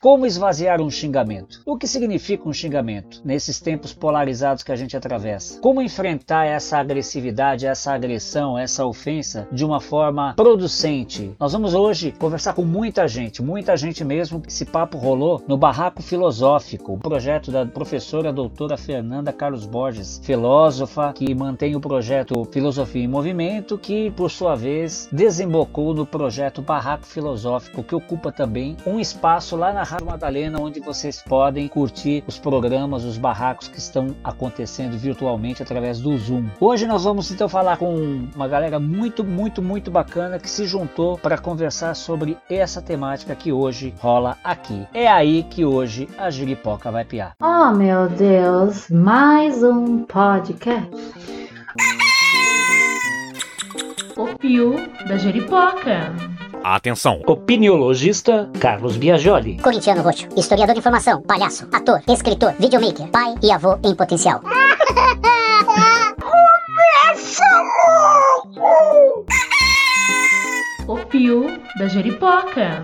Como esvaziar um xingamento? O que significa um xingamento nesses tempos polarizados que a gente atravessa? Como enfrentar essa agressividade, essa agressão, essa ofensa de uma forma producente? Nós vamos hoje conversar com muita gente, muita gente mesmo. Esse papo rolou no Barraco Filosófico, o projeto da professora doutora Fernanda Carlos Borges, filósofa que mantém o projeto Filosofia em Movimento, que por sua vez desembocou no projeto Barraco Filosófico, que ocupa também um espaço lá na Rádio Madalena, onde vocês podem curtir os programas, os barracos que estão acontecendo virtualmente através do Zoom. Hoje nós vamos então falar com uma galera muito, muito, muito bacana que se juntou para conversar sobre essa temática que hoje rola aqui. É aí que hoje a giripoca vai piar. Oh meu Deus, mais um podcast. O Pio da Jeripoca. Atenção! Opiniologista Carlos Biagioli. Corintiano Roxo, historiador de informação, palhaço, ator, escritor, videomaker, pai e avô em potencial. O Pio da Jeripoca.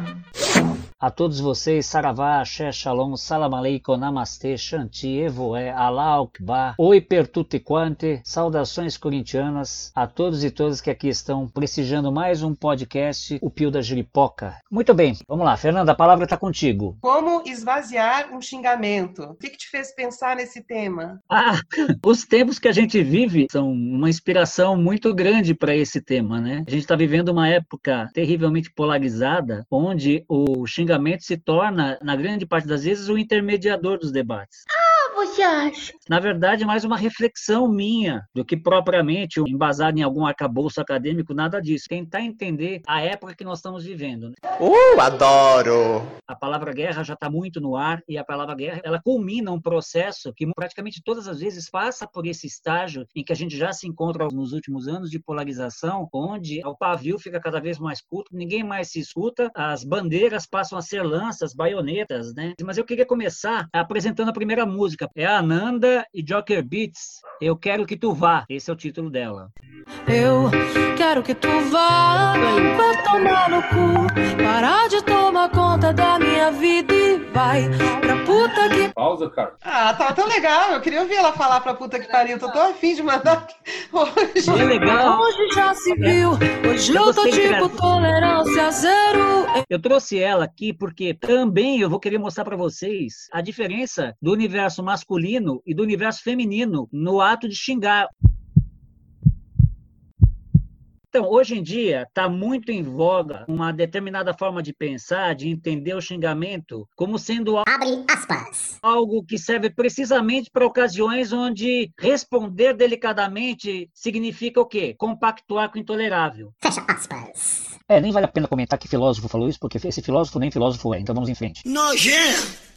A todos vocês, Saravá, Axé, Shalom, Salam Aleikum, Namastê, Shanti, Evoé, Alá Akbar, Oi Pertuti Quante, saudações corintianas a todos e todas que aqui estão prestigiando mais um podcast, o Pio da Jiripoca. Muito bem, vamos lá, Fernanda, a palavra está contigo. Como esvaziar um xingamento? O que, que te fez pensar nesse tema? Ah, os tempos que a gente vive são uma inspiração muito grande para esse tema, né? A gente está vivendo uma época terrivelmente polarizada, onde o xingamento se torna, na grande parte das vezes, o intermediador dos debates. Você acha? Na verdade, mais uma reflexão minha do que propriamente embasado em algum arcabouço acadêmico, nada disso. Tentar entender a época que nós estamos vivendo. né? Uh, adoro! A palavra guerra já está muito no ar e a palavra guerra ela culmina um processo que praticamente todas as vezes passa por esse estágio em que a gente já se encontra nos últimos anos de polarização, onde o pavio fica cada vez mais curto, ninguém mais se escuta, as bandeiras passam a ser lanças, baionetas, né? Mas eu queria começar apresentando a primeira música. É a Ananda e Joker Beats. Eu quero que tu vá. Esse é o título dela. Eu quero que tu vá, vá tomar no cu, parar de tomar conta da minha vida e vai pra puta que Pausa, cara. Ah, tava tão legal. Eu queria ouvir ela falar pra puta que pariu. Tô tão afim de mandar hoje. É legal. hoje já se viu. Hoje Pra eu tô que tipo tolerância zero. Eu trouxe ela aqui porque também eu vou querer mostrar para vocês a diferença do universo masculino e do universo feminino no ato de xingar. Então, hoje em dia, está muito em voga uma determinada forma de pensar, de entender o xingamento como sendo algo que serve precisamente para ocasiões onde responder delicadamente significa o quê? Compactuar com o intolerável. Fecha aspas. É, nem vale a pena comentar que filósofo falou isso, porque esse filósofo nem filósofo é, então vamos em frente.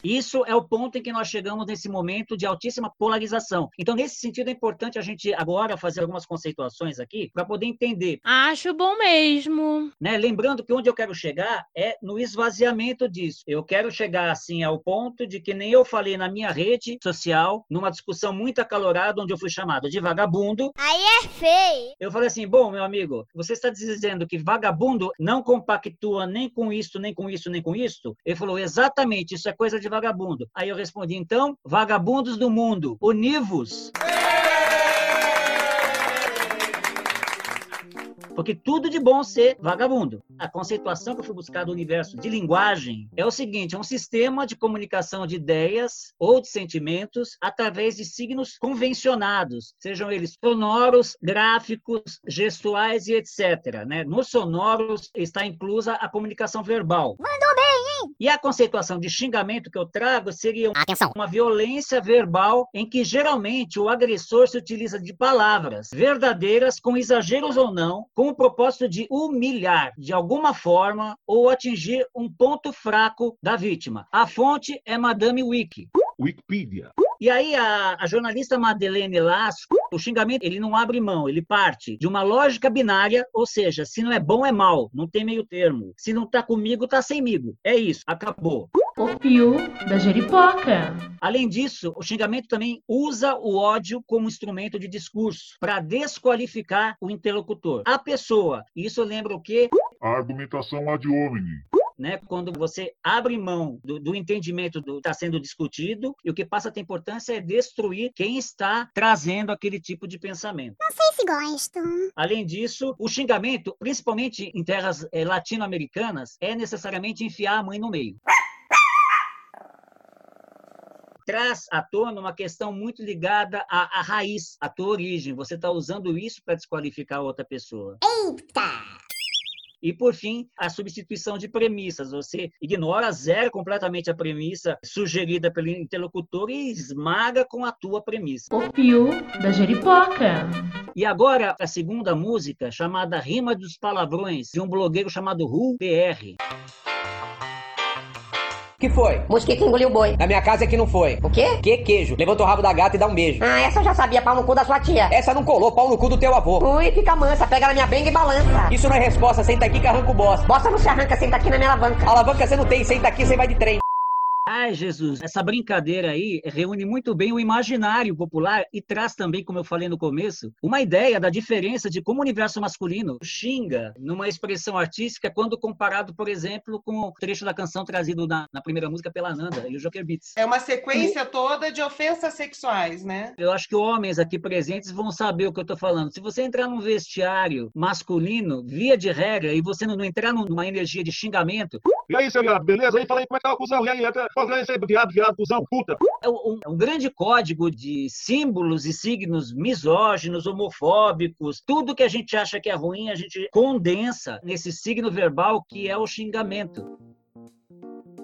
Isso é o ponto em que nós chegamos nesse momento de altíssima polarização. Então, nesse sentido, é importante a gente agora fazer algumas conceituações aqui para poder entender. Acho bom mesmo. Né? Lembrando que onde eu quero chegar é no esvaziamento disso. Eu quero chegar assim ao ponto de que nem eu falei na minha rede social, numa discussão muito acalorada, onde eu fui chamado de vagabundo, Aí é feio. eu falei assim: bom, meu amigo, você está dizendo que vagabundo não compactua nem com isso, nem com isso, nem com isso? Ele falou: exatamente, isso é coisa de vagabundo. Aí eu respondi: então, vagabundos do mundo, univos. Porque tudo de bom ser vagabundo. A conceituação que eu fui buscar do universo de linguagem é o seguinte: é um sistema de comunicação de ideias ou de sentimentos através de signos convencionados, sejam eles sonoros, gráficos, gestuais e etc. Né? Nos sonoros está inclusa a comunicação verbal. Mandou E a conceituação de xingamento que eu trago seria Atenção. uma violência verbal em que geralmente o agressor se utiliza de palavras verdadeiras, com exageros ou não, com o propósito de humilhar de alguma forma ou atingir um ponto fraco da vítima. A fonte é Madame Wiki. Wikipedia. E aí a, a jornalista Madeleine Lasco, o xingamento, ele não abre mão, ele parte de uma lógica binária, ou seja, se não é bom é mal, não tem meio termo. Se não tá comigo, tá semigo. É isso, acabou. O Pio da Jeripoca. Além disso, o xingamento também usa o ódio como instrumento de discurso para desqualificar o interlocutor. A pessoa, isso lembra o quê? A argumentação ad hominem. Né? Quando você abre mão do, do entendimento do que está sendo discutido e o que passa a ter importância é destruir quem está trazendo aquele tipo de pensamento. Não sei se gosto. Além disso, o xingamento, principalmente em terras eh, latino-americanas, é necessariamente enfiar a mãe no meio. Traz à tona uma questão muito ligada à, à raiz, à tua origem. Você está usando isso para desqualificar outra pessoa. Eita! E, por fim, a substituição de premissas. Você ignora, zero completamente a premissa sugerida pelo interlocutor e esmaga com a tua premissa. O fio da Jeripoca. E agora, a segunda música, chamada Rima dos Palavrões, de um blogueiro chamado Ru PR. Que foi? Mosquito engoliu o boi. Na minha casa é que não foi. O quê? Que queijo? Levanta o rabo da gata e dá um beijo. Ah, essa eu já sabia, pau no cu da sua tia. Essa não colou, pau no cu do teu avô. Ui, fica mansa, pega na minha benga e balança. Isso não é resposta, senta aqui que arranca o bosta. Bosta não se arranca, senta aqui na minha alavanca. Alavanca você não tem, senta aqui, você vai de trem. Ai, Jesus, essa brincadeira aí reúne muito bem o imaginário popular e traz também, como eu falei no começo, uma ideia da diferença de como o universo masculino xinga numa expressão artística quando comparado, por exemplo, com o trecho da canção trazido na, na primeira música pela Nanda e o Joker Beats. É uma sequência toda de ofensas sexuais, né? Eu acho que homens aqui presentes vão saber o que eu estou falando. Se você entrar num vestiário masculino, via de regra, e você não entrar numa energia de xingamento, E aí, seu viado, beleza? Aí, fala aí como é que tá a cuzão. E aí, até fazer esse viado, viado, cuzão, puta. é um, é um grande código de símbolos e signos misóginos, homofóbicos, tudo que a gente acha que é ruim, a gente condensa nesse signo verbal que é o xingamento.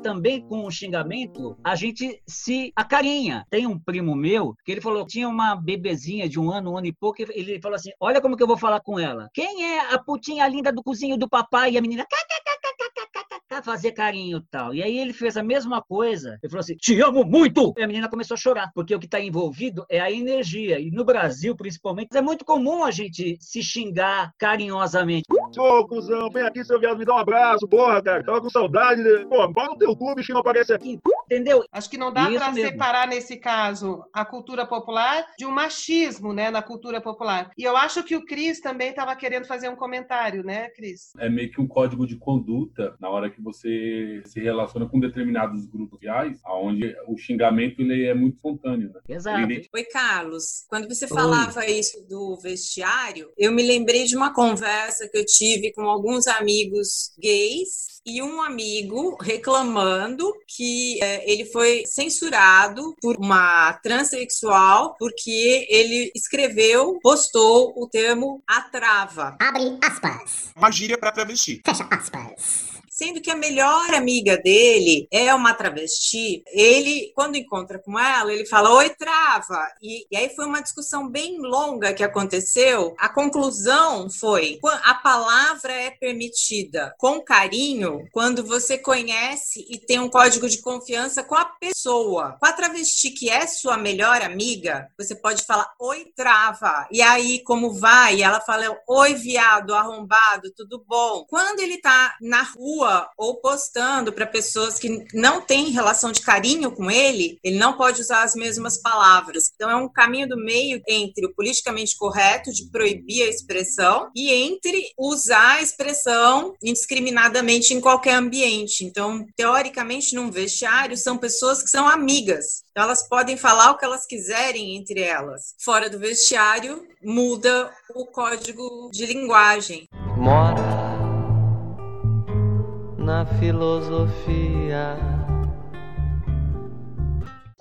Também com o xingamento, a gente se acarinha. Tem um primo meu que ele falou tinha uma bebezinha de um ano, um ano e pouco, e ele falou assim: Olha como que eu vou falar com ela. Quem é a putinha linda do cozinho do papai? E a menina, "Kkkkkkkk", fazer carinho e tal. E aí ele fez a mesma coisa. Ele falou assim: Te amo muito! E a menina começou a chorar, porque o que está envolvido é a energia. E no Brasil, principalmente, é muito comum a gente se xingar carinhosamente. Ô, cuzão, vem aqui, seu viado, me dá um abraço, porra, cara. Tava com saudade. de- Pô, pau no teu que não aparece aqui. Entendeu? Acho que não dá para separar, nesse caso, a cultura popular de um machismo né, na cultura popular. E eu acho que o Cris também estava querendo fazer um comentário, né, Cris? é meio que um código de conduta na hora que você se relaciona com determinados grupos sociais, onde o xingamento ele é muito espontâneo. Né? Exato. Ele- Oi, Carlos. Quando você falava isso do vestiário, eu me lembrei de uma conversa que eu tive com alguns amigos gays e um amigo reclamando que eh, ele foi censurado por uma transexual porque ele escreveu, postou o termo atrava. Abre aspas. Uma gíria pra travesti. Fecha aspas. Sendo que a melhor amiga dele é uma travesti, ele, quando encontra com ela, ele fala, oi, trava. E, e aí foi uma discussão bem longa que aconteceu. A conclusão foi, "Qua- a palavra é permitida com carinho quando você conhece e tem um código de confiança com a pessoa. Com a travesti que é sua melhor amiga, você pode falar, oi, trava. E aí, como vai? E ela fala, oi, viado, arrombado, tudo bom? Quando ele tá na rua ou postando para pessoas que não têm relação de carinho com ele, ele não pode usar as mesmas palavras. Então é um caminho do meio entre o politicamente correto de proibir a expressão e entre usar a expressão indiscriminadamente em qualquer ambiente. Então, teoricamente, num vestiário são pessoas que são amigas. Então, elas podem falar o que elas quiserem entre elas. Fora do vestiário, muda o código de linguagem. Mora na filosofia.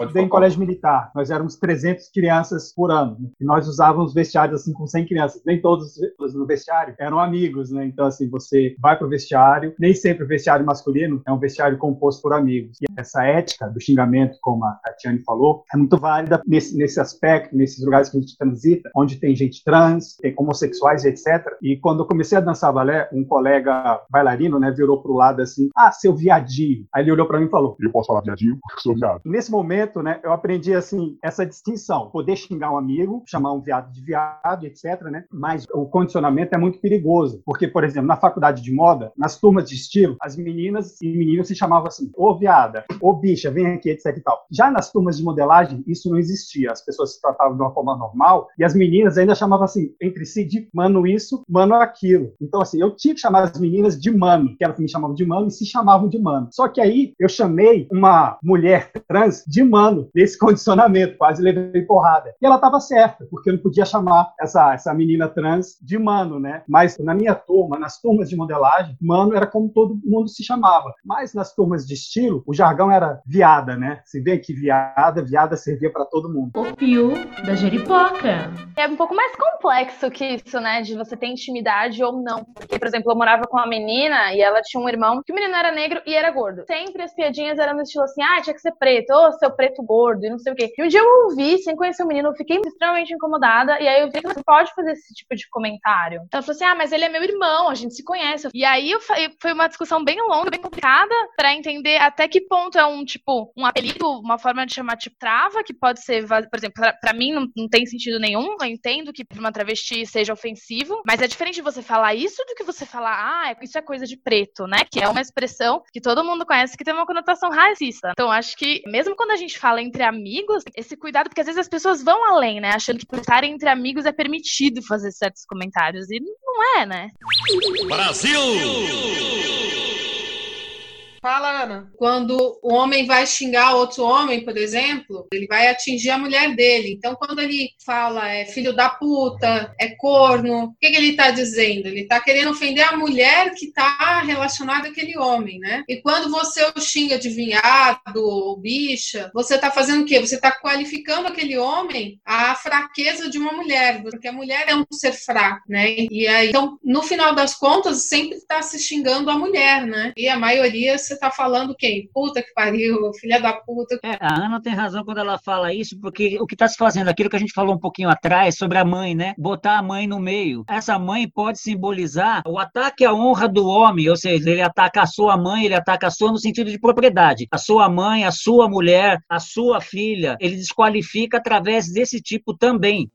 Estudei em colégio militar. Nós éramos 300 crianças por ano. né? E nós usávamos vestiários assim com 100 crianças. Nem todos os no vestiário eram amigos, né? Então, assim, você vai pro vestiário. Nem sempre o vestiário masculino é um vestiário composto por amigos. E essa ética do xingamento, como a Tatiane falou, é muito válida nesse, nesse aspecto, nesses lugares que a gente transita, onde tem gente trans, tem homossexuais, etc. E quando eu comecei a dançar balé, um colega bailarino, né, virou pro lado assim: Ah, seu viadinho. Aí ele olhou para mim e falou: Eu posso falar viadinho porque sou viado. Nesse momento, condicionamento, né, eu aprendi assim essa distinção, poder xingar um amigo, chamar um viado de viado, etc, né? Mas o condicionamento é muito perigoso, porque por exemplo, na faculdade de moda, nas turmas de estilo, as meninas e meninos se chamavam assim: "Ô viada, ô bicha, vem aqui", etc e tal. Já nas turmas de modelagem, isso não existia. As pessoas se tratavam de uma forma normal e as meninas ainda chamavam assim entre si de mano isso, mano aquilo. Então assim, eu tinha que chamar as meninas de mano, que elas me chamavam de mano e se chamavam de mano. Só que aí eu chamei uma mulher trans de mano nesse condicionamento, quase levei porrada. E ela estava certa, porque eu não podia chamar essa, essa menina trans de mano, né? Mas na minha turma, nas turmas de modelagem, mano era como todo mundo se chamava. Mas nas turmas de estilo, o jargão era viada, né? Se vê que viada, viada servia para todo mundo. O fio da Jeripoca. É um pouco mais complexo que isso, né? De você ter intimidade ou não. Porque, por exemplo, eu morava com uma menina e ela tinha um irmão que o menino era negro e era gordo. Sempre as piadinhas eram no estilo assim, ah, tinha que ser preto, ô, seu preto gordo, e não sei o quê. E um dia eu ouvi, sem conhecer o menino, eu fiquei extremamente incomodada, e aí eu vi que você pode fazer esse tipo de comentário. Ela falou assim, ah, mas ele é meu irmão, a gente se conhece. E aí foi uma discussão bem longa, bem complicada, para entender até que ponto é um, tipo, um apelido, uma forma de chamar, tipo, trava, que pode ser, por exemplo, pra mim não, não tem sentido nenhum, eu entendo que pra uma travesti seja ofensivo, mas é diferente você falar isso do que você falar, ah, isso é coisa de preto, né? Que é uma expressão que todo mundo conhece que tem uma conotação racista. Então, acho que, mesmo quando a gente fala entre amigos, esse cuidado, porque às vezes as pessoas vão além, né? Achando que por estarem entre amigos é permitido fazer certos comentários. E não é, né? Brasil! Fala, Ana. Quando o homem vai xingar outro homem, por exemplo, ele vai atingir a mulher dele. Então, quando ele fala é filho da puta, é corno, o que, que ele está dizendo? Ele está querendo ofender a mulher que está relacionada àquele homem, né? E quando você o xinga de vinhado ou bicha, você está fazendo o quê? Você está qualificando aquele homem à fraqueza de uma mulher, porque a mulher é um ser fraco, né? E aí, então, no final das contas, sempre está se xingando a mulher, né? E a maioria você tá falando quem? Puta que pariu, filha da puta. É, a Ana tem razão quando ela fala isso, porque o que está se fazendo, aquilo que a gente falou um pouquinho atrás sobre a mãe, né? Botar a mãe no meio. Essa mãe pode simbolizar o ataque à honra do homem, ou seja, ele ataca a sua mãe, ele ataca a sua no sentido de propriedade. A sua mãe, a sua mulher, a sua filha, ele desqualifica através desse tipo também.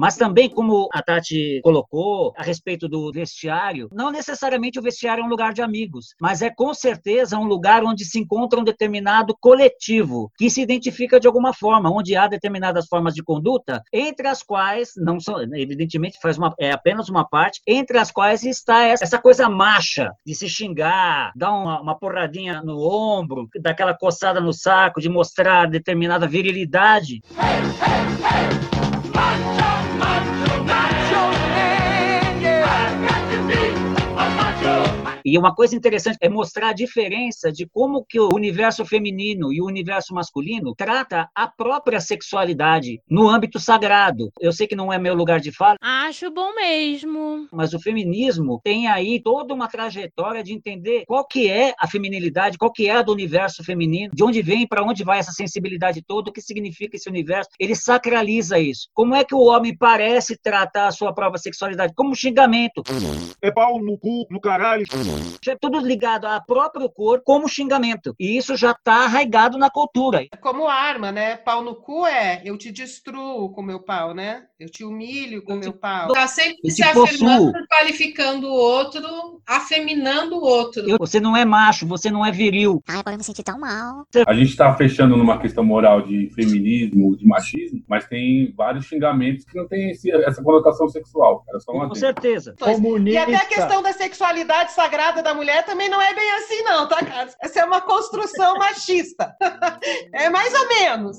Mas também, como a Tati colocou a respeito do vestiário, não necessariamente o vestiário é um lugar de amigos, mas é com certeza um lugar onde se encontra um determinado coletivo que se identifica de alguma forma, onde há determinadas formas de conduta, entre as quais, não são, evidentemente faz uma, é apenas uma parte, entre as quais está essa coisa macha de se xingar, dar uma, uma porradinha no ombro, daquela coçada no saco, de mostrar determinada virilidade. Hey, hey, hey. E uma coisa interessante é mostrar a diferença de como que o universo feminino e o universo masculino trata a própria sexualidade no âmbito sagrado. Eu sei que não é meu lugar de fala. Acho bom mesmo. Mas o feminismo tem aí toda uma trajetória de entender qual que é a feminilidade, qual que é a do universo feminino, de onde vem, para onde vai essa sensibilidade toda, o que significa esse universo. Ele sacraliza isso. Como é que o homem parece tratar a sua própria sexualidade? Como um xingamento. É pau no cu, no caralho. É tudo ligado ao próprio corpo como xingamento. E isso já está arraigado na cultura. Como arma, né? Pau no cu é eu te destruo com meu pau, né? Eu te humilho com meu pau. Está sempre se afirmando, qualificando o outro, afeminando o outro. Eu, você não é macho, você não é viril. Ai, agora eu me senti tão mal. A gente está fechando numa questão moral de feminismo, de machismo, mas tem vários xingamentos que não tem esse, essa conotação sexual. Era só uma com certeza. Comunista. E até a questão da sexualidade sagrada da mulher também não é bem assim, não, tá, Carlos? Essa é uma construção machista. É mais ou menos.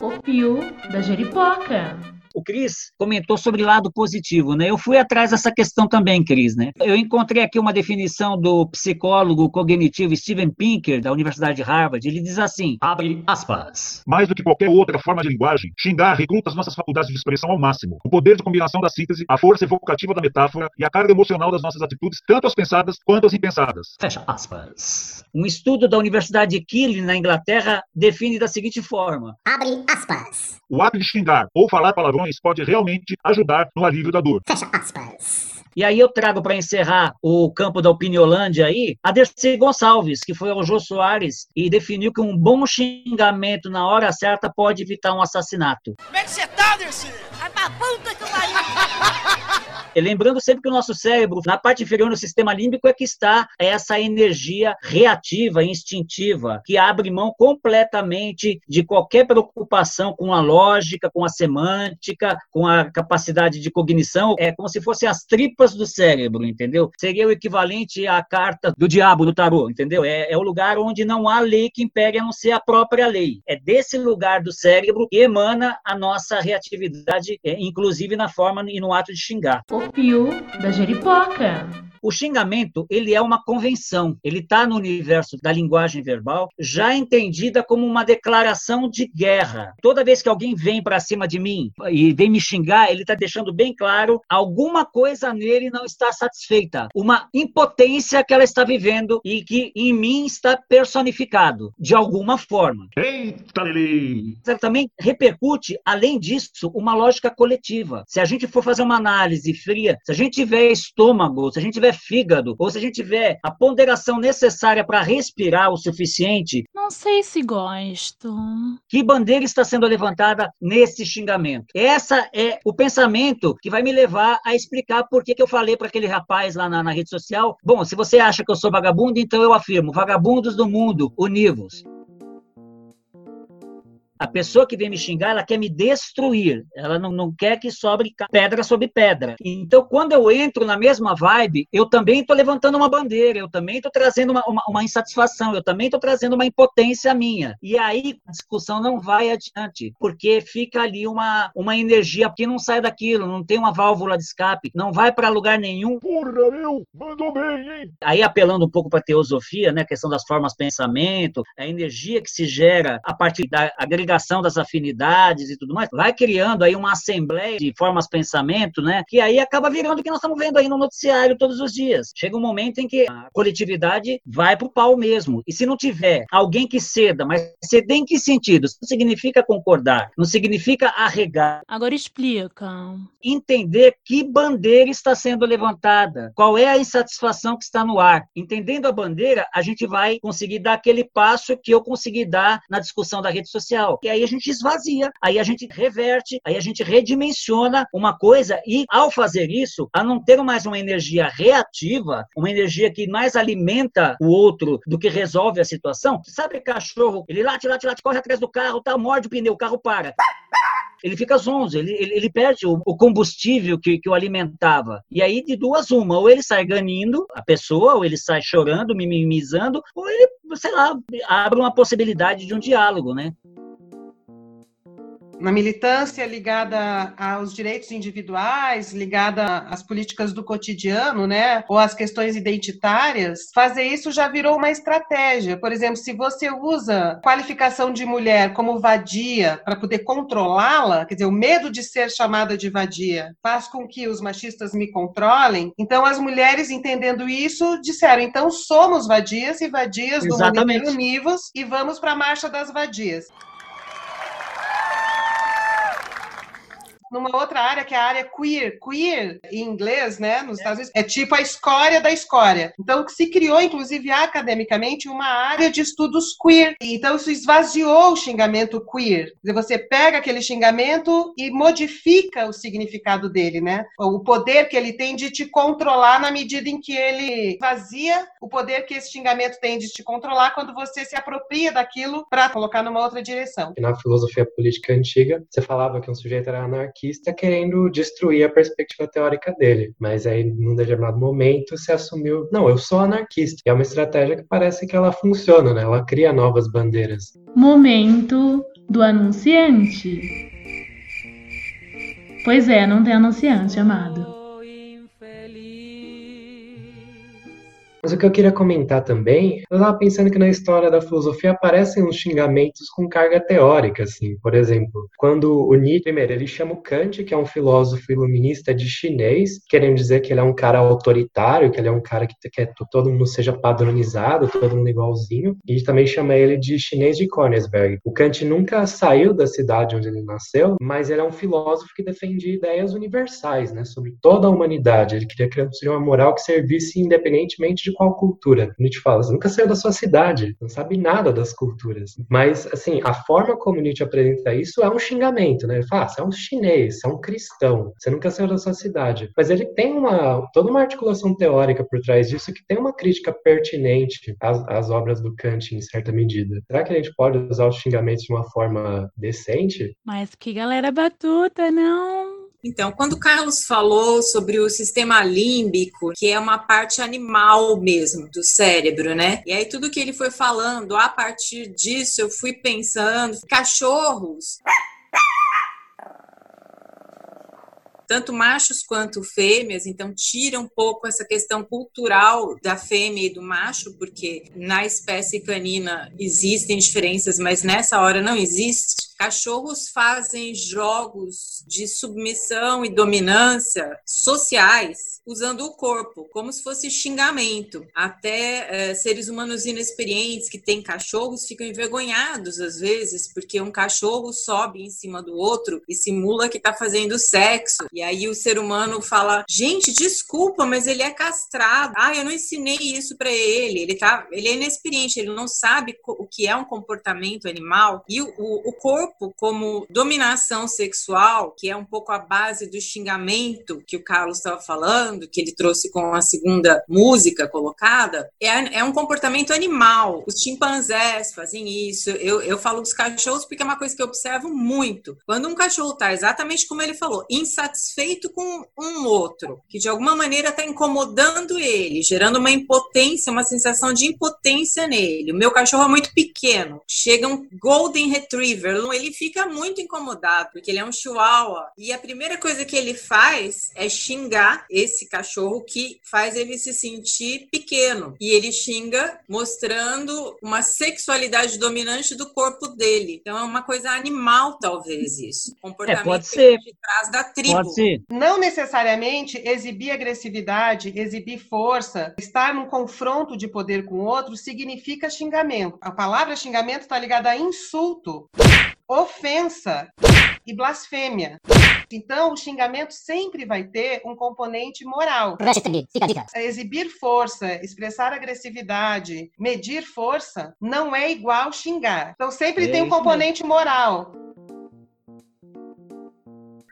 O fio da Jeripoca o Cris comentou sobre lado positivo, né? Eu fui atrás dessa questão também, Cris, né? Eu encontrei aqui uma definição do psicólogo cognitivo Steven Pinker, da Universidade de Harvard. Ele diz assim: abre aspas. Mais do que qualquer outra forma de linguagem, xingar recruta as nossas faculdades de expressão ao máximo. O poder de combinação da síntese, a força evocativa da metáfora e a carga emocional das nossas atitudes, tanto as pensadas quanto as impensadas. Fecha aspas. Um estudo da Universidade de Keele, na Inglaterra, define da seguinte forma: abre aspas. O ato de xingar ou falar palavrões pode realmente ajudar no alívio da dor. Fecha aspas. E aí eu trago para encerrar o campo da opiniolândia aí, a Dercy Gonçalves, que foi ao Jô Soares e definiu que um bom xingamento na hora certa pode evitar um assassinato. Como é que você tá, Dercy? Pra puta que E lembrando sempre que o nosso cérebro, na parte inferior do sistema límbico, é que está essa energia reativa, instintiva, que abre mão completamente de qualquer preocupação com a lógica, com a semântica, com a capacidade de cognição. É como se fossem as tripas do cérebro, entendeu? Seria o equivalente à carta do diabo do tarô, entendeu? É, é o lugar onde não há lei que impere a não ser a própria lei. É desse lugar do cérebro que emana a nossa reatividade, é, inclusive na forma e no ato de xingar. Piu da Jeripoca. O xingamento, ele é uma convenção, ele está no universo da linguagem verbal, já entendida como uma declaração de guerra. Toda vez que alguém vem para cima de mim e vem me xingar, ele está deixando bem claro alguma coisa nele não está satisfeita, uma impotência que ela está vivendo e que em mim está personificado de alguma forma. Eita, Lili! Também repercute, além disso, uma lógica coletiva. Se a gente for fazer uma análise fria, se a gente tiver estômago, se a gente tiver fígado, ou se a gente tiver a ponderação necessária para respirar o suficiente, Não sei se gosto. que bandeira está sendo levantada nesse xingamento? Essa é o pensamento que vai me levar a explicar por que, que eu falei para aquele rapaz lá na, na rede social. Bom, se você acha que eu sou vagabundo, então eu afirmo: vagabundos do mundo, univos. A pessoa que vem me xingar, ela quer me destruir. Ela não, não quer que sobre pedra sobre pedra. Então, quando eu entro na mesma vibe, eu também estou levantando uma bandeira, eu também estou trazendo uma, uma, uma insatisfação, eu também estou trazendo uma impotência minha. E aí a discussão não vai adiante, porque fica ali uma, uma energia que não sai daquilo, não tem uma válvula de escape, não vai para lugar nenhum. Porra, meu! Mandou bem, hein? Aí, apelando um pouco para a teosofia, né, a questão das formas pensamento, a energia que se gera a partir da agregação das afinidades e tudo mais, vai criando aí uma assembleia de formas pensamento, né, que aí acaba virando o que nós estamos vendo aí no noticiário todos os dias. Chega um momento em que a coletividade vai pro pau mesmo. E se não tiver alguém que ceda, mas ceder em que sentido? Isso não significa concordar, não significa arregar Agora explica. entender que bandeira está sendo levantada, qual é a insatisfação que está no ar. Entendendo a bandeira, a gente vai conseguir dar aquele passo que eu consegui dar na discussão da rede social. E aí a gente esvazia, aí a gente reverte, aí a gente redimensiona uma coisa e, ao fazer isso, a não ter mais uma energia reativa, uma energia que mais alimenta o outro do que resolve a situação. Sabe cachorro, ele late, late, late, corre atrás do carro, tá, morde o pneu, o carro para ele fica zonzo, ele, ele, ele perde o, o combustível que, que o alimentava. E aí, de duas, uma, ou ele sai ganindo a pessoa, ou ele sai chorando, mimimizando, ou ele, sei lá, abre uma possibilidade de um diálogo, né? Na militância ligada aos direitos individuais, ligada às políticas do cotidiano, né, ou às questões identitárias, fazer isso já virou uma estratégia. Por exemplo, se você usa qualificação de mulher como vadia para poder controlá-la, quer dizer, o medo de ser chamada de vadia faz com que os machistas me controlem. Então, as mulheres entendendo isso disseram: então somos vadias e vadias do mundo Exatamente. univos e vamos para a marcha das vadias. Numa outra área que é a área queer. Queer, em inglês, né, nos Estados Unidos, é tipo a escória da escória. Então, se criou, inclusive, academicamente, uma área de estudos queer. Então, isso esvaziou o xingamento queer. Você pega aquele xingamento e modifica o significado dele, né? O poder que ele tem de te controlar na medida em que ele vazia o poder que esse xingamento tem de te controlar quando você se apropria daquilo para colocar numa outra direção. Na filosofia política antiga, você falava que um sujeito era anarquista querendo destruir a perspectiva teórica dele. Mas aí, num determinado momento, se assumiu, não, eu sou anarquista. E é uma estratégia que parece que ela funciona, né? Ela cria novas bandeiras. Momento do anunciante. Pois é, não tem anunciante, amado. Mas o que eu queria comentar também, eu estava pensando que na história da filosofia aparecem uns xingamentos com carga teórica, assim. Por exemplo, quando o Nietzsche, primeiro, ele chama o Kant, que é um filósofo iluminista de chinês, querendo dizer que ele é um cara autoritário, que ele é um cara que quer que todo mundo seja padronizado, todo mundo igualzinho, e também chama ele de chinês de Königsberg. O Kant nunca saiu da cidade onde ele nasceu, mas ele é um filósofo que defendia ideias universais, né, sobre toda a humanidade. Ele queria criar uma moral que servisse independentemente de qual cultura. Nietzsche fala, você nunca saiu da sua cidade, não sabe nada das culturas. Mas, assim, a forma como Nietzsche apresenta isso é um xingamento, né? Ele fala, ah, você é um chinês, você é um cristão, você nunca saiu da sua cidade. Mas ele tem uma, toda uma articulação teórica por trás disso que tem uma crítica pertinente às, às obras do Kant, em certa medida. Será que a gente pode usar os xingamentos de uma forma decente? Mas que galera batuta, não? Então, quando o Carlos falou sobre o sistema límbico, que é uma parte animal mesmo do cérebro, né? E aí tudo que ele foi falando, a partir disso eu fui pensando, cachorros tanto machos quanto fêmeas, então tira um pouco essa questão cultural da fêmea e do macho, porque na espécie canina existem diferenças, mas nessa hora não existe. Cachorros fazem jogos de submissão e dominância sociais usando o corpo, como se fosse xingamento. Até é, seres humanos inexperientes que têm cachorros ficam envergonhados às vezes, porque um cachorro sobe em cima do outro e simula que está fazendo sexo. E aí o ser humano fala: gente, desculpa, mas ele é castrado. Ah, eu não ensinei isso para ele. Ele, tá, ele é inexperiente, ele não sabe o que é um comportamento animal. E o, o, o corpo corpo como dominação sexual, que é um pouco a base do xingamento que o Carlos estava falando, que ele trouxe com a segunda música colocada, é, é um comportamento animal. Os chimpanzés fazem isso. Eu, eu falo dos cachorros porque é uma coisa que eu observo muito. Quando um cachorro está exatamente como ele falou, insatisfeito com um outro, que de alguma maneira está incomodando ele, gerando uma impotência, uma sensação de impotência nele. O meu cachorro é muito pequeno. Chega um Golden Retriever, ele fica muito incomodado, porque ele é um chihuahua. E a primeira coisa que ele faz é xingar esse cachorro que faz ele se sentir pequeno. E ele xinga mostrando uma sexualidade dominante do corpo dele. Então é uma coisa animal, talvez, isso. Comportamento é, pode ser. de trás da tribo. Pode ser. Não necessariamente exibir agressividade, exibir força, estar num confronto de poder com o outro significa xingamento. A palavra xingamento está ligada a insulto ofensa e blasfêmia. Então, o xingamento sempre vai ter um componente moral. Exibir força, expressar agressividade, medir força, não é igual xingar. Então, sempre é tem um componente moral.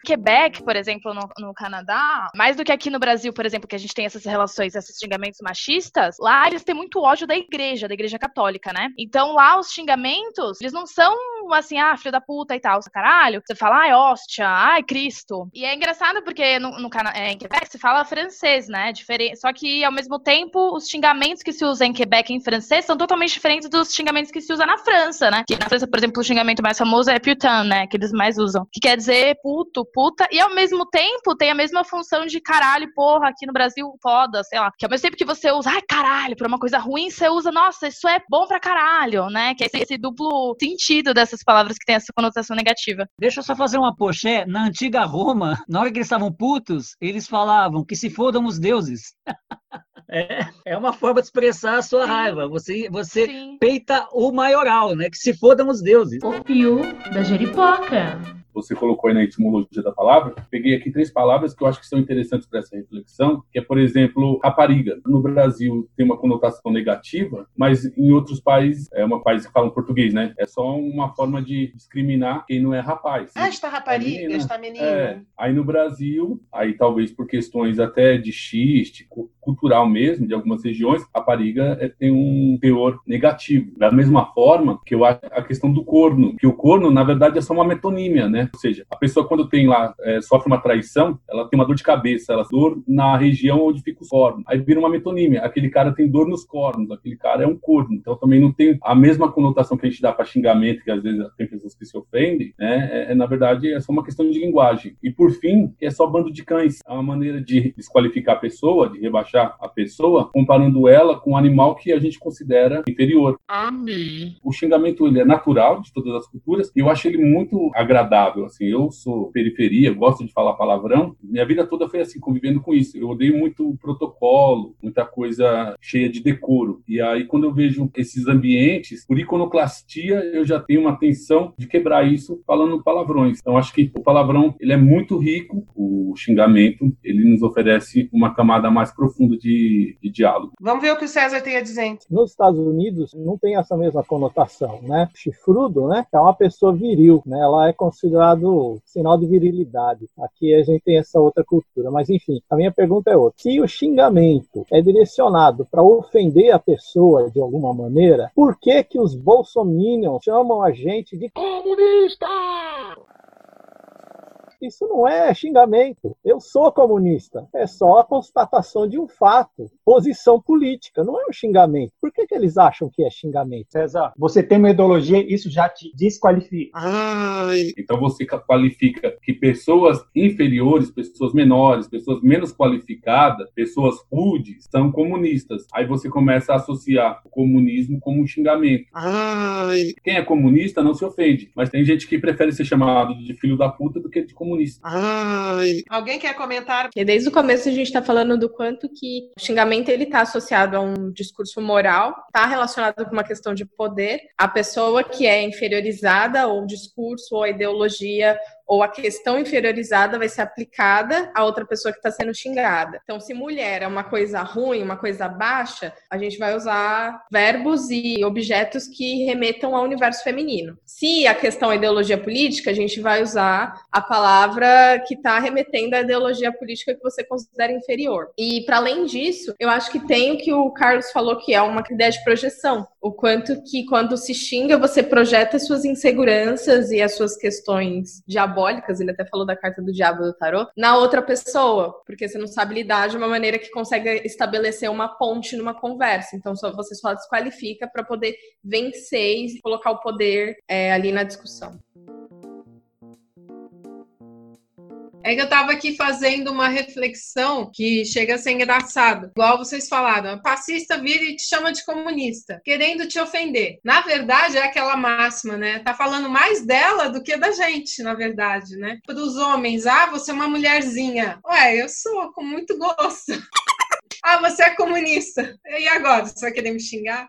Quebec, por exemplo, no, no, Canadá, mais do que aqui no Brasil, por exemplo, que a gente tem essas relações, esses xingamentos machistas, lá eles têm muito ódio da igreja, da igreja católica, né? Então lá os xingamentos, eles não são assim, ah, filho da puta e tal, caralho. Você fala, ai, hóstia, ai, Cristo. E é engraçado porque no, no é, em Quebec se fala francês, né? Diferente. Só que, ao mesmo tempo, os xingamentos que se usam em Quebec em francês são totalmente diferentes dos xingamentos que se usa na França, né? Que na França, por exemplo, o xingamento mais famoso é putain, né? Que eles mais usam. Que quer dizer puto, puta. E ao mesmo tempo tem a mesma função de caralho, porra, aqui no Brasil, foda, sei lá. Que ao mesmo tempo que você usa, ai, caralho, por uma coisa ruim, você usa, nossa, isso é bom pra caralho, né? Que é esse, esse duplo sentido dessas essas palavras que têm essa conotação negativa. Deixa eu só fazer uma poché. Na antiga Roma, na hora que eles estavam putos, eles falavam que se fodam os deuses. É, é uma forma de expressar a sua Sim. raiva. Você, você peita o maioral, né? Que se fodam os deuses. O fio da jeripoca você colocou aí na etimologia da palavra, peguei aqui três palavras que eu acho que são interessantes para essa reflexão, que é, por exemplo, rapariga. No Brasil tem uma conotação negativa, mas em outros países, é uma país que fala português, né? É só uma forma de discriminar quem não é rapaz. Ah, está rapariga, menina, está menina. É. Aí no Brasil, aí talvez por questões até de xiste, cultural mesmo, de algumas regiões, rapariga é, tem um teor negativo. Da mesma forma que eu acho a questão do corno, que o corno, na verdade, é só uma metonímia, né? Ou seja, a pessoa quando tem lá, é, sofre uma traição, ela tem uma dor de cabeça, ela dor na região onde fica os cornos. Aí vira uma metonímia, aquele cara tem dor nos cornos, aquele cara é um corno. Então também não tem a mesma conotação que a gente dá para xingamento, que às vezes tem pessoas que se ofendem, né? É, é, na verdade, é só uma questão de linguagem. E por fim, é só bando de cães. É uma maneira de desqualificar a pessoa, de rebaixar rebaixar a pessoa, comparando ela com um animal que a gente considera inferior. Amém. O xingamento ele é natural de todas as culturas e eu acho ele muito agradável. Assim, eu sou periferia, gosto de falar palavrão. Minha vida toda foi assim, convivendo com isso. Eu odeio muito protocolo, muita coisa cheia de decoro. E aí, quando eu vejo esses ambientes, por iconoclastia, eu já tenho uma tensão de quebrar isso falando palavrões. Então, acho que o palavrão ele é muito rico. O xingamento ele nos oferece uma camada mais profunda de, de diálogo. Vamos ver o que o César tem a dizer. Nos Estados Unidos não tem essa mesma conotação, né? Chifrudo, né? É uma pessoa viril, né? Ela é considerado sinal de virilidade. Aqui a gente tem essa outra cultura, mas enfim, a minha pergunta é outra. Se o xingamento é direcionado para ofender a pessoa de alguma maneira, por que que os bolsominions chamam a gente de comunista? Isso não é xingamento. Eu sou comunista. É só a constatação de um fato. Posição política. Não é um xingamento. Por que, que eles acham que é xingamento? César, você tem uma ideologia, isso já te desqualifica. Ai. Então você qualifica que pessoas inferiores, pessoas menores, pessoas menos qualificadas, pessoas rudes, são comunistas. Aí você começa a associar o comunismo como um xingamento. Ai. Quem é comunista não se ofende, mas tem gente que prefere ser chamado de filho da puta do que de comunista. Ai. Alguém quer comentar? E desde o começo a gente está falando do quanto que o xingamento ele está associado a um discurso moral, está relacionado com uma questão de poder. A pessoa que é inferiorizada, ou o discurso, ou a ideologia, ou a questão inferiorizada vai ser aplicada a outra pessoa que está sendo xingada. Então, se mulher é uma coisa ruim, uma coisa baixa, a gente vai usar verbos e objetos que remetam ao universo feminino. Se a questão é ideologia política, a gente vai usar a palavra que está remetendo à ideologia política que você considera inferior. E, para além disso, eu acho que tem o que o Carlos falou que é uma ideia de projeção. O quanto que, quando se xinga, você projeta suas inseguranças e as suas questões diabólicas diabólicas, ele até falou da carta do diabo do tarô, na outra pessoa, porque você não sabe lidar de uma maneira que consegue estabelecer uma ponte numa conversa. Então só, você só desqualifica para poder vencer e colocar o poder é, ali na discussão. É que eu estava aqui fazendo uma reflexão que chega a ser engraçado. Igual vocês falaram, a fascista vira e te chama de comunista, querendo te ofender. Na verdade, é aquela máxima, né? Tá falando mais dela do que da gente, na verdade, né? Para os homens, ah, você é uma mulherzinha. Ué, eu sou, com muito gosto. ah, você é comunista. E agora? Você vai querer me xingar?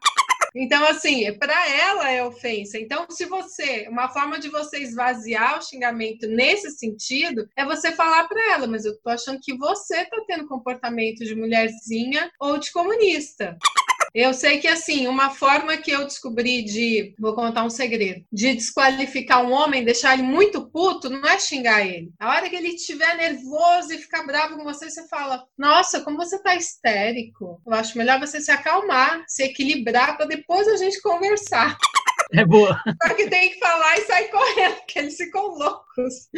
Então, assim, para ela é ofensa. Então, se você, uma forma de você esvaziar o xingamento nesse sentido é você falar para ela, mas eu tô achando que você tá tendo comportamento de mulherzinha ou de comunista. Eu sei que, assim, uma forma que eu descobri de, vou contar um segredo, de desqualificar um homem, deixar ele muito puto, não é xingar ele. A hora que ele estiver nervoso e ficar bravo com você, você fala: Nossa, como você tá histérico. Eu acho melhor você se acalmar, se equilibrar, para depois a gente conversar. É boa. Só que tem que falar e sair correndo, porque eles ficam loucos.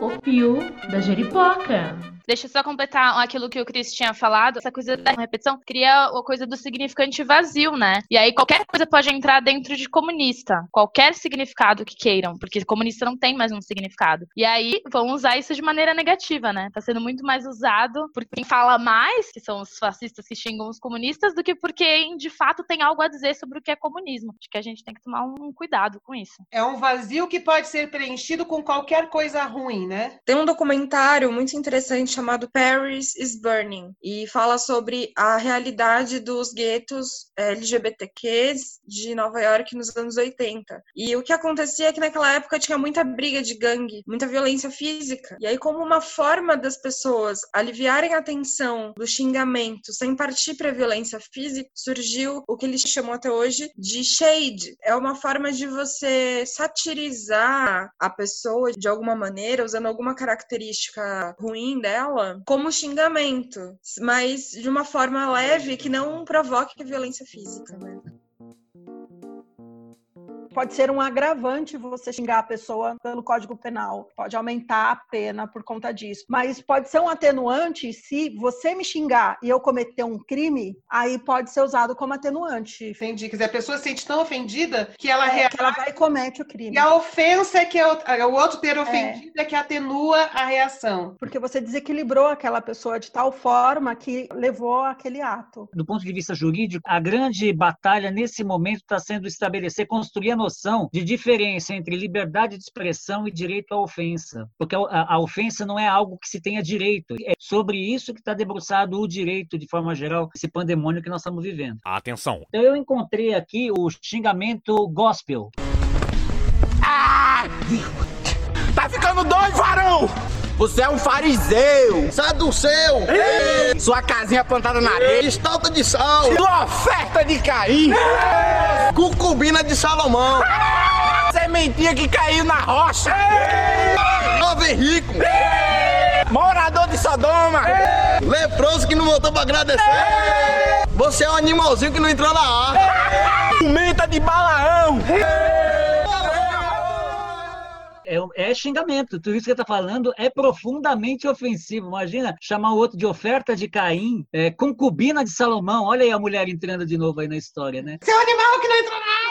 O fio da jeripoca. Deixa eu só completar aquilo que o Cris tinha falado. Essa coisa da repetição cria a coisa do significante vazio, né? E aí qualquer coisa pode entrar dentro de comunista. Qualquer significado que queiram, porque comunista não tem mais um significado. E aí vão usar isso de maneira negativa, né? Tá sendo muito mais usado por quem fala mais, que são os fascistas que xingam os comunistas, do que por quem de fato tem algo a dizer sobre o que é comunismo. Acho que a gente tem que tomar um cuidado com isso. É um vazio que pode ser preenchido com qualquer coisa ruim, né? Tem um documentário muito interessante chamado Paris is Burning e fala sobre a realidade dos guetos LGBTQs de Nova York nos anos 80. E o que acontecia é que naquela época tinha muita briga de gangue, muita violência física. E aí, como uma forma das pessoas aliviarem a tensão do xingamento sem partir para a violência física, surgiu o que eles chamam até hoje de shade. É uma forma de você satirizar a pessoa de alguma maneira, usando alguma característica ruim dela, como xingamento, mas de uma forma leve que não provoque violência física, né? Pode ser um agravante você xingar a pessoa pelo Código Penal. Pode aumentar a pena por conta disso. Mas pode ser um atenuante se você me xingar e eu cometer um crime, aí pode ser usado como atenuante. Entendi. Quer dizer, a pessoa se sente tão ofendida que ela É, reage. que ela vai e comete o crime. E a ofensa é que é o, é o outro ter ofendido é. que atenua a reação. Porque você desequilibrou aquela pessoa de tal forma que levou àquele ato. Do ponto de vista jurídico, a grande batalha nesse momento está sendo estabelecer, construir a noção de diferença entre liberdade de expressão e direito à ofensa. Porque a, a ofensa não é algo que se tenha direito. É sobre isso que está debruçado o direito, de forma geral, esse pandemônio que nós estamos vivendo. Atenção. Então eu encontrei aqui o xingamento gospel. Ah! Tá ficando doido, varão! Você é um fariseu! Saduceu! Ei! Sua casinha plantada na areia! Estalta de sal! Sua oferta de Caim! Ei! Cucubina de Salomão! Sementinha que caiu na rocha! Jovem rico! Morador de Sodoma! Leproso que não voltou pra agradecer! Você é um animalzinho que não entrou na arca! Jumenta de Balaão! É, é, xingamento. Tudo isso que você está falando é profundamente ofensivo. Imagina chamar o outro de oferta de Caim, é, concubina de Salomão. Olha aí a mulher entrando de novo aí na história, né? Seu animal que não entrou na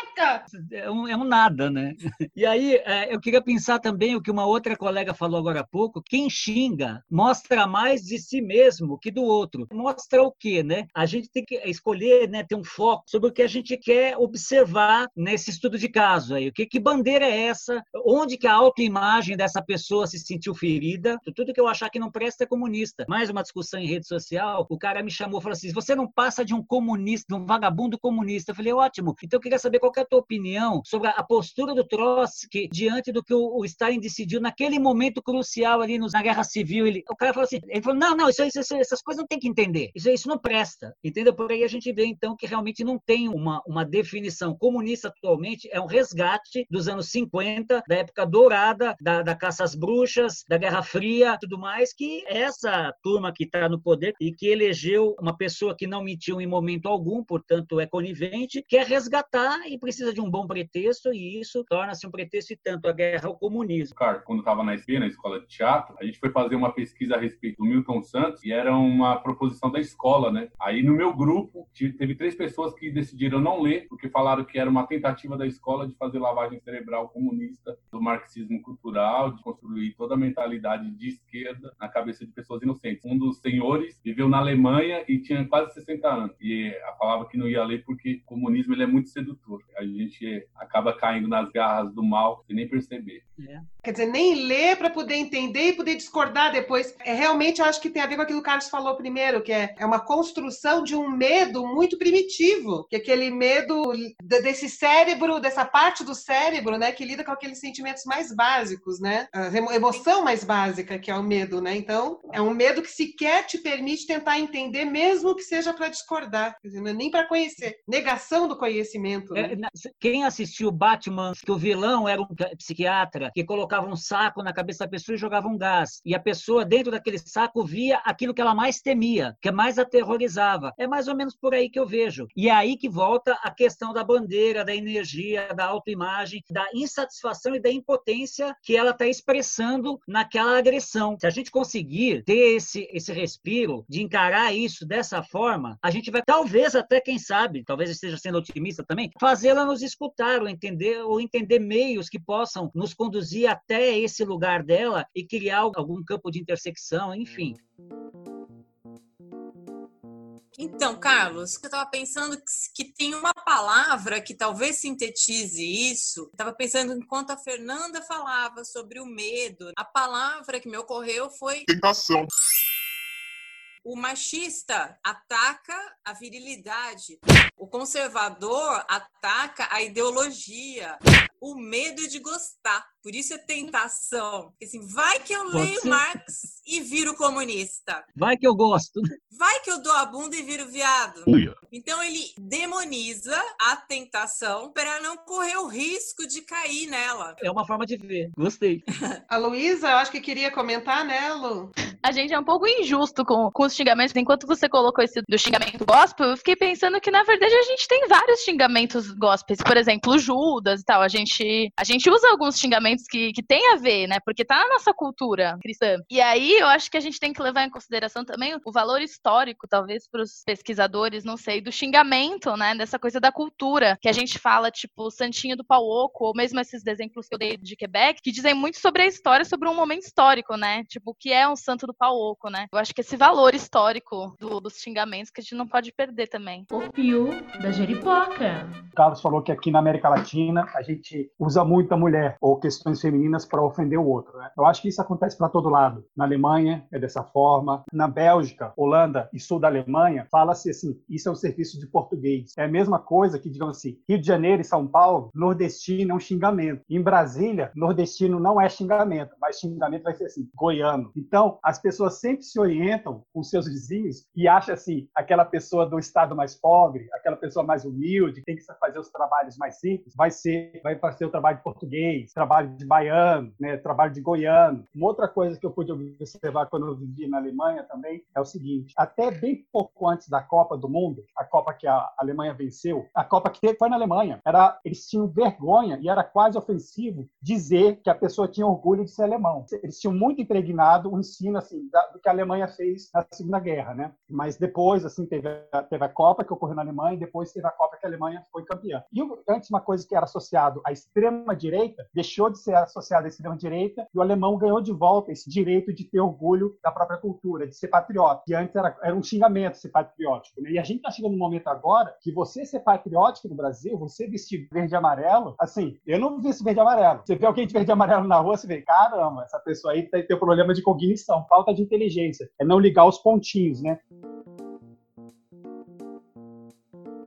É um, é um nada, né? E aí é, eu queria pensar também o que uma outra colega falou agora há pouco. Quem xinga mostra mais de si mesmo que do outro. Mostra o quê, né? A gente tem que escolher, né, ter um foco sobre o que a gente quer observar nesse estudo de caso aí. O que, que bandeira é essa? Onde que a autoimagem dessa pessoa se sentiu ferida. Tudo que eu achar que não presta é comunista. Mais uma discussão em rede social, o cara me chamou e falou assim: você não passa de um comunista, de um vagabundo comunista. Eu falei, ótimo. Então eu queria saber qual é a tua opinião sobre a postura do Trotsky diante do que o, Stalin decidiu naquele momento crucial ali nos, na Guerra Civil. Ele, o cara falou assim: ele falou, não, não, isso, isso, essas coisas não tem que entender. Isso, isso não presta. Entendeu? Por aí a gente vê então que realmente não tem uma, uma definição comunista atualmente, é um resgate dos anos 50, da época dourada da, da, caça às bruxas, da Guerra Fria, tudo mais, que essa turma que está no poder e que elegeu uma pessoa que não mentiu em momento algum, portanto é conivente, quer resgatar e precisa de um bom pretexto e isso torna-se um pretexto e tanto a guerra ao comunismo. Cara, quando estava na SP, na escola de teatro, a gente foi fazer uma pesquisa a respeito do Milton Santos e era uma proposição da escola, né? Aí no meu grupo teve três pessoas que decidiram não ler porque falaram que era uma tentativa da escola de fazer lavagem cerebral comunista do marxismo cultural, de construir toda a mentalidade de esquerda na cabeça de pessoas inocentes. Um dos senhores viveu na Alemanha e tinha quase 60 anos. E falava que não ia ler porque o comunismo ele é muito sedutor. A gente acaba caindo nas garras do mal sem nem perceber. É. Quer dizer, nem ler para poder entender e poder discordar depois. É, realmente, eu acho que tem a ver com aquilo que o Carlos falou primeiro, que é, é uma construção de um medo muito primitivo, que é aquele medo desse cérebro, dessa parte do cérebro, né, que lida com aqueles sentimentos mais básicos, né? A emoção mais básica, que é o medo, né? Então, é um medo que sequer te permite tentar entender, mesmo que seja para discordar, dizer, não é nem para conhecer. Negação do conhecimento. Né? É, quem assistiu Batman, que o vilão era um psiquiatra, que colocava um saco na cabeça da pessoa e jogava um gás. E a pessoa, dentro daquele saco, via aquilo que ela mais temia, que mais aterrorizava. É mais ou menos por aí que eu vejo. E é aí que volta a questão da bandeira, da energia, da autoimagem, da insatisfação e da impotência que ela está expressando naquela agressão. Se a gente conseguir ter esse, esse respiro de encarar isso dessa forma, a gente vai, talvez até, quem sabe, talvez esteja sendo otimista também, fazê-la nos escutar ou entender, ou entender meios que possam nos conduzir até esse lugar dela e criar algum campo de intersecção, enfim. Então, Carlos, eu estava pensando que, que, tem uma palavra que talvez sintetize isso. Estava pensando enquanto a Fernanda falava sobre o medo, a palavra que me ocorreu foi tentação. O machista ataca a virilidade. O conservador ataca a ideologia. O medo de gostar. Por isso é tentação. Porque, assim, vai que eu leio. Marx e viro comunista. Vai que eu gosto. Vai que eu dou a bunda e viro viado. Uia. Então ele demoniza a tentação para não correr o risco de cair nela. É uma forma de ver. Gostei. A Luísa, eu acho que queria comentar, né, Lu? A gente é um pouco injusto com, com os xingamentos. Enquanto você colocou esse do xingamento gospel, eu fiquei pensando que, na verdade, a gente tem vários xingamentos gospels. Por exemplo, Judas e tal. A gente, a gente usa alguns xingamentos que, que tem a ver, né? Porque tá na nossa cultura cristã. E aí, eu acho que a gente tem que levar em consideração também o valor histórico, talvez, para os pesquisadores, não sei, do xingamento, né? Dessa coisa da cultura. Que a gente fala, tipo, Santinho do Pau Oco, ou mesmo esses exemplos que eu dei de Quebec, que dizem muito sobre a história, sobre um momento histórico, né? Tipo, o que é um santo do pau oco, né? Eu acho que esse valor histórico do- dos xingamentos que a gente não pode perder também. O fio da Jeripoca. O Carlos falou que aqui na América Latina a gente usa muito a mulher ou questões femininas para ofender o outro. Né? Eu acho que isso acontece para todo lado. Na Alemanha é dessa forma, na Bélgica, Holanda e sul da Alemanha fala-se assim: isso é um serviço de português. É a mesma coisa que, digamos assim, Rio de Janeiro e São Paulo, nordestino é um xingamento. Em Brasília, nordestino não é xingamento, mas xingamento vai ser assim, goiano. Então, as pessoas sempre se orientam com seus vizinhos e acham assim, aquela pessoa do estado mais pobre, aquela pessoa mais humilde, tem que fazer os trabalhos mais simples, vai ser, vai fazer o trabalho de português, trabalho de baiano, né, trabalho de goiano. Uma outra coisa que eu pude observar quando eu vivi na Alemanha também é o seguinte: até bem pouco antes da Copa do Mundo, a Copa que a Alemanha venceu, a Copa que teve foi na Alemanha. Era, eles tinham vergonha e era quase ofensivo dizer que a pessoa tinha orgulho de ser alemão. Eles tinham muito impregnado o ensino assim da- do que a Alemanha fez na Segunda Guerra, né? Mas depois assim teve a, teve a Copa que ocorreu na Alemanha e depois teve a Copa que a Alemanha foi campeã. E antes uma coisa que era associado à extrema direita deixou de associado à extrema direita e o alemão ganhou de volta esse direito de ter orgulho da própria cultura, de ser patriota. Que antes era, era um xingamento ser patriótico. Né? E a gente está chegando num momento agora que você ser patriótico no Brasil, você vestir verde e amarelo, assim, eu não visto verde e amarelo. Você vê alguém de verde e amarelo na rua, você vê, caramba, essa pessoa aí tem, tem um problema de cognição, falta de inteligência. É não ligar os pontinhos, né?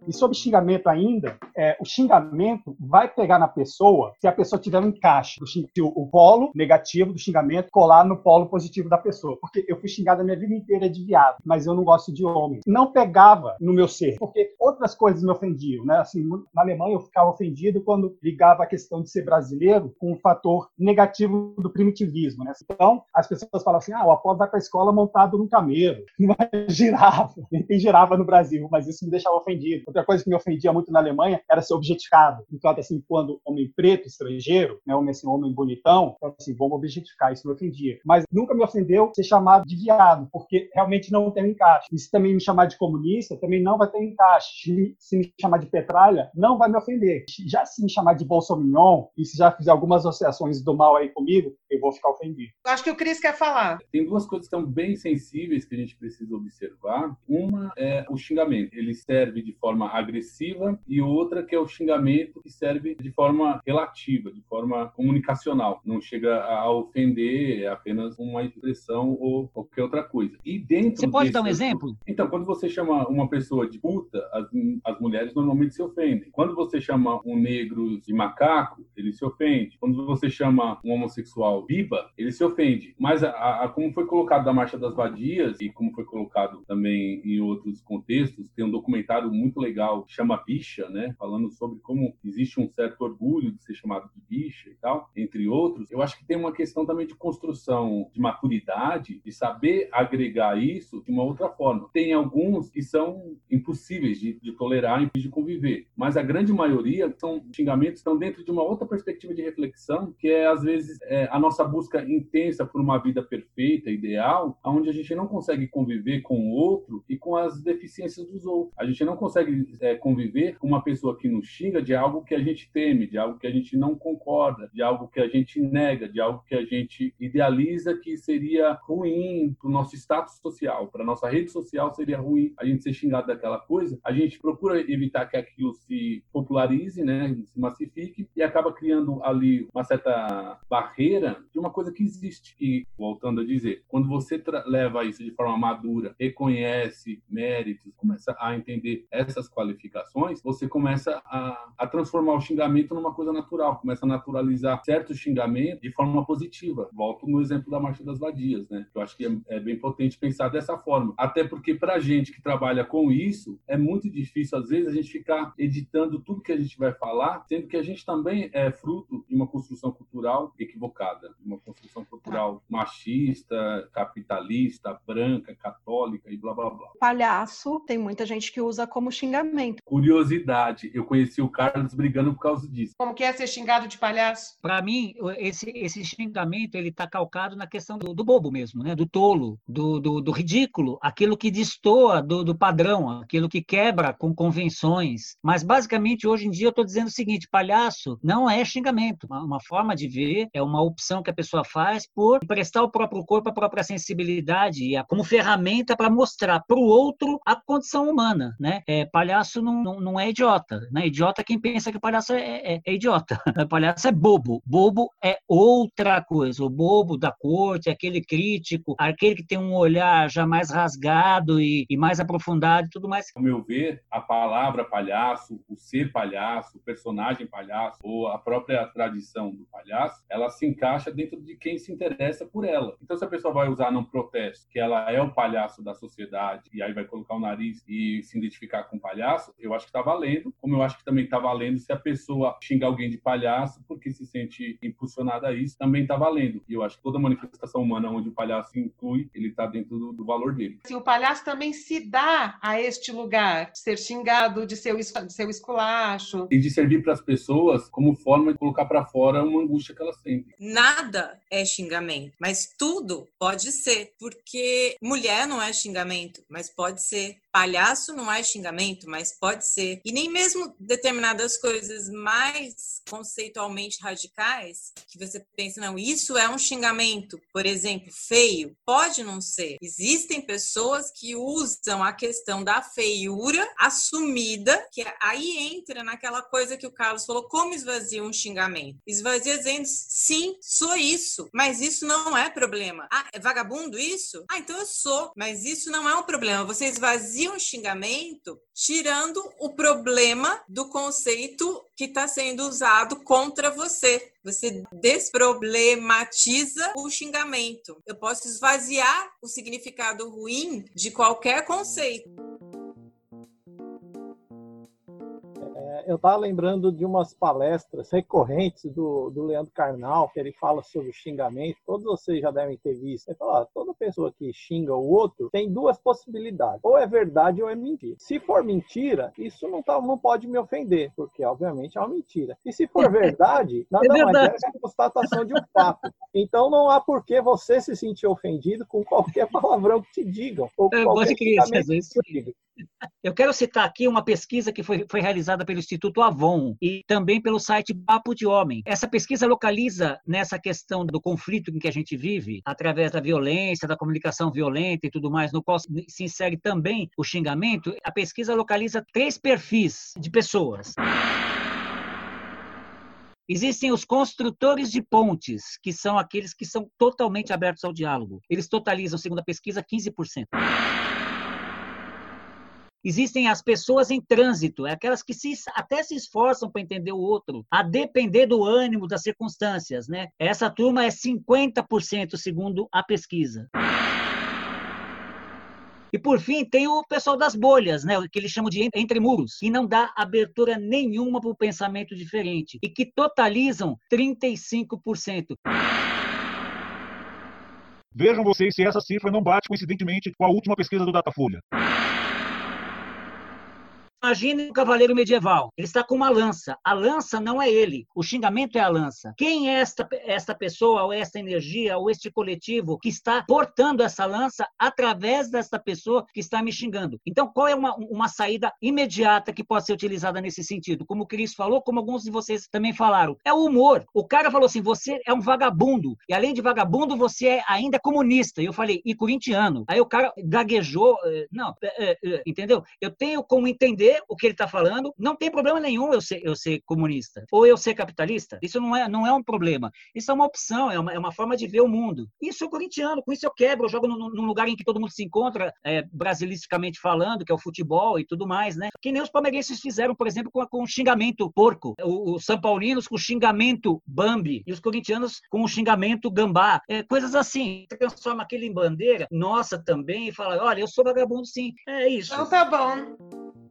E sobre xingamento ainda, é, o xingamento vai pegar na pessoa se a pessoa tiver um encaixe, do o, polo negativo do xingamento colar no polo positivo da pessoa. Porque eu fui xingado a minha vida inteira de viado, mas eu não gosto de homem. Não pegava no meu ser, porque outras coisas me ofendiam, né? Assim, na Alemanha eu ficava ofendido quando ligava a questão de ser brasileiro com o fator negativo do primitivismo, né? Então, as pessoas falavam assim, ah, o Apolo vai para a escola montado num camelo, não girafa. Nem tem girafa no Brasil, mas isso me deixava ofendido. Outra coisa que me ofendia muito na Alemanha era ser objetificado. Então, assim, quando homem preto, estrangeiro, né, homem assim, homem bonitão, então, assim, vamos objetificar, isso me ofendia. Mas nunca me ofendeu ser chamado de viado, porque realmente não tem um encaixe. E se também me chamar de comunista, também não vai ter um encaixe. Se, me chamar de petralha, não vai me ofender. Já se me chamar de bolsominion, e se já fizer algumas associações do mal aí comigo, eu vou ficar ofendido. Acho que o Cris quer falar. Tem duas coisas que são bem sensíveis que a gente precisa observar. Uma é o xingamento. Ele serve de forma agressiva e outra que é o xingamento que serve de forma relativa, de forma comunicacional. Não chega a ofender, é apenas uma expressão ou qualquer outra coisa. E dentro Você pode dar um desse- exemplo? Então, quando você chama uma pessoa de puta, as, as mulheres normalmente se ofendem. Quando você chama um negro de macaco, ele se ofende. Quando você chama um homossexual biba, ele se ofende. Mas a, a- como foi colocado na Marcha das Vadias e como foi colocado também em outros contextos, tem um documentário muito legal que chama Bicha, né? Falando sobre como existe um certo orgulho de ser chamado de bicha e tal, entre outros. Eu acho que tem uma questão também de construção de maturidade, de saber agregar isso de uma outra forma. Tem alguns que são impossíveis de, de tolerar e de conviver, mas a grande maioria são xingamentos estão dentro de uma outra perspectiva de reflexão, que é às vezes é, a nossa busca intensa por uma vida perfeita, ideal, onde a gente não consegue conviver com o outro e com as deficiências dos outros. A gente não consegue é, conviver com uma pessoa que nos xinga de algo que a gente teme, de algo que a gente não concorda, de algo que a gente nega, de algo que a gente idealiza que seria ruim para o nosso status social, para nossa rede social seria ruim a gente ser xingado daquela coisa. A gente procura evitar que aquilo se popularize, né, se massifique e acaba criando ali uma certa barreira de uma coisa que existe. E voltando a dizer, quando você leva isso de forma madura, reconhece méritos, começa a entender essas qualificações, você começa a, a transformar o xingamento numa coisa natural, começa a naturalizar certos xingamentos de forma positiva. Volto no exemplo da Marcha das Vadias, né? Eu acho que é, é bem potente pensar dessa forma. Até porque para gente que trabalha com isso, é muito difícil às vezes a gente ficar editando tudo que a gente vai falar, sendo que a gente também é fruto de uma construção cultural equivocada, uma construção cultural machista, capitalista, branca, católica e blá blá blá. Palhaço, tem muita gente que usa como xingamento. Curiosidade, eu conheci o Carlos brigando por causa disso. Como que é ser xingado de palhaço? Para mim, esse, esse xingamento ele está calcado na questão do, do, bobo mesmo, né? Do tolo, do, do, do ridículo, aquilo que destoa do, do padrão, aquilo que quebra com convenções. Mas basicamente hoje em dia eu estou dizendo o seguinte: palhaço não é xingamento, uma, uma forma de ver, é uma opção que a pessoa faz por emprestar o próprio corpo, a própria sensibilidade e a, como ferramenta para mostrar para o outro a condição humana, né? É, palhaço não, não, não, é idiota, né? Idiota é quem pensa que palhaço é, é, é idiota. palhaço é bobo. Bobo é outra coisa. O bobo da corte, aquele crítico, aquele que tem um olhar já mais rasgado e, e mais aprofundado e tudo mais. Ao meu ver, a palavra palhaço, o ser palhaço, o personagem palhaço ou a própria tradição do palhaço, ela se encaixa dentro de quem se interessa por ela. Então, se a pessoa vai usar num protesto que ela é o palhaço da sociedade e aí vai colocar o nariz e se identificar com o palhaço, eu acho que está valendo. Como eu acho que também está valendo se a pessoa xingar alguém de palhaço porque se sente impulsionada a isso, também está valendo. E eu acho que toda manifestação humana onde o palhaço inclui, ele está dentro do, do, valor dele. Se o palhaço também se dá a este lugar, de ser xingado, de ser, de ser esculacho. E de servir para as pessoas como forma de colocar para fora uma angústia que elas sentem. Nada é xingamento, mas tudo pode ser, porque mulher não é xingamento, mas pode ser. Palhaço não é xingamento, mas pode ser. E nem mesmo determinadas coisas mais conceitualmente radicais, que você pensa, não, isso é um xingamento, por exemplo, feio, pode não ser. Existem pessoas que usam a questão da feiura assumida, que aí entra naquela coisa que o Carlos falou, como esvazia um xingamento? Esvazia dizendo, sim, sou isso, mas isso não é problema. Ah, é vagabundo isso? Ah, então eu sou, mas isso não é um problema. Você esvazia um xingamento tirando o problema do conceito que está sendo usado contra você. Você desproblematiza o xingamento. Eu posso esvaziar o significado ruim de qualquer conceito. Eu estava lembrando de umas palestras recorrentes do, do Leandro Carnal, que ele fala sobre xingamento. Todos vocês já devem ter visto. Ele fala: ah, toda pessoa que xinga o outro tem duas possibilidades: ou é verdade ou é mentira. Se for mentira, isso não, tá, não pode me ofender, porque obviamente é uma mentira. E se for verdade, nada é mais é a constatação de um fato. Então não há por que você se sentir ofendido com qualquer palavrão que te digam. Ou é, qualquer xingamento que te digam. Eu quero citar aqui uma pesquisa que foi, foi realizada pelo Instituto Avon e também pelo site Papo de Homem. Essa pesquisa localiza nessa questão do conflito em que a gente vive, através da violência, da comunicação violenta e tudo mais, no qual se insere também o xingamento. A pesquisa localiza três perfis de pessoas. Existem os construtores de pontes, que são aqueles que são totalmente abertos ao diálogo. Eles totalizam, segundo a pesquisa, 15%. Existem as pessoas em trânsito, é aquelas que se, até se esforçam para entender o outro, a depender do ânimo, das circunstâncias. Né? Essa turma é 50%, segundo a pesquisa. E por fim, tem o pessoal das bolhas, né, que eles chamam de entre muros, que não dá abertura nenhuma para o pensamento diferente e que totalizam 35%. Vejam vocês se essa cifra não bate coincidentemente com a última pesquisa do Datafolha. Imagine um cavaleiro medieval. Ele está com uma lança. A lança não é ele. O xingamento é a lança. Quem é esta, esta pessoa, ou esta energia, ou este coletivo que está portando essa lança através desta pessoa que está me xingando? Então, qual é uma, uma saída imediata que pode ser utilizada nesse sentido? Como o Cris falou, como alguns de vocês também falaram. É o humor. O cara falou assim: você é um vagabundo. E além de vagabundo, você é ainda comunista. E eu falei, e corintiano. Aí o cara gaguejou. Eh, não, eh, eh, entendeu? Eu tenho como entender o que ele está falando. Não tem problema nenhum eu ser, eu ser comunista ou eu ser capitalista. Isso não é, não é um problema. Isso é uma opção, é uma, é uma forma de ver o mundo. E sou corintiano, com isso eu quebro, eu jogo num, num lugar em que todo mundo se encontra, é, brasilisticamente falando, que é o futebol e tudo mais, né? Que nem os palmeirenses fizeram, por exemplo, com, com o xingamento porco. Os São Paulinos com o xingamento Bambi e os corintianos com o xingamento Gambá. É, coisas assim. Transforma aquilo em bandeira, nossa também, e fala: olha, eu sou vagabundo sim. É isso. Então tá bom.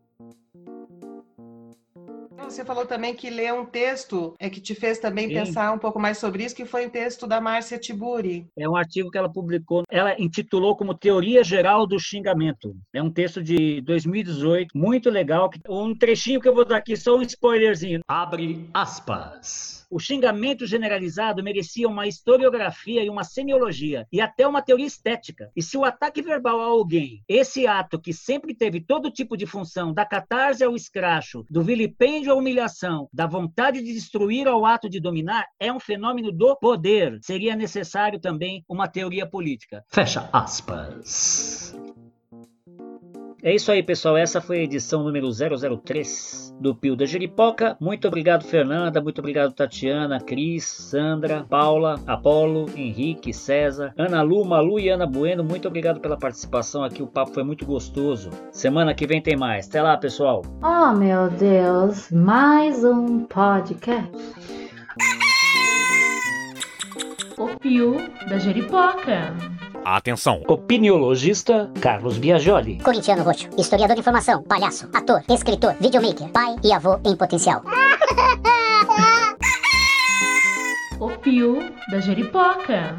Você falou também que leu um texto é, que te fez também Sim. pensar um pouco mais sobre isso, que foi um texto da Márcia Tiburi. É um artigo que ela publicou, ela intitulou como Teoria Geral do Xingamento. É um texto de 2018, muito legal. Um trechinho que eu vou dar aqui, só um spoilerzinho. Abre aspas. O xingamento generalizado merecia uma historiografia e uma semiologia, e até uma teoria estética. E se o ataque verbal a alguém, esse ato que sempre teve todo tipo de função, da catarse ao escracho, do vilipêndio à humilhação, da vontade de destruir ao ato de dominar, é um fenômeno do poder, seria necessário também uma teoria política. Fecha aspas. É isso aí, pessoal. Essa foi a edição número 003 do Pio da Jeripoca. Muito obrigado, Fernanda. Muito obrigado, Tatiana, Cris, Sandra, Paula, Apolo, Henrique, César, Ana Lu, Malu e Ana Bueno. Muito obrigado pela participação aqui. O papo foi muito gostoso. Semana que vem tem mais. Até lá, pessoal. Oh, meu Deus, mais um podcast. O Pio da Jeripoca. Atenção! Opiniologista Carlos Biagioli. Corintiano roxo, historiador de informação, palhaço, ator, escritor, videomaker, pai e avô em potencial. O Pio da Jeripoca.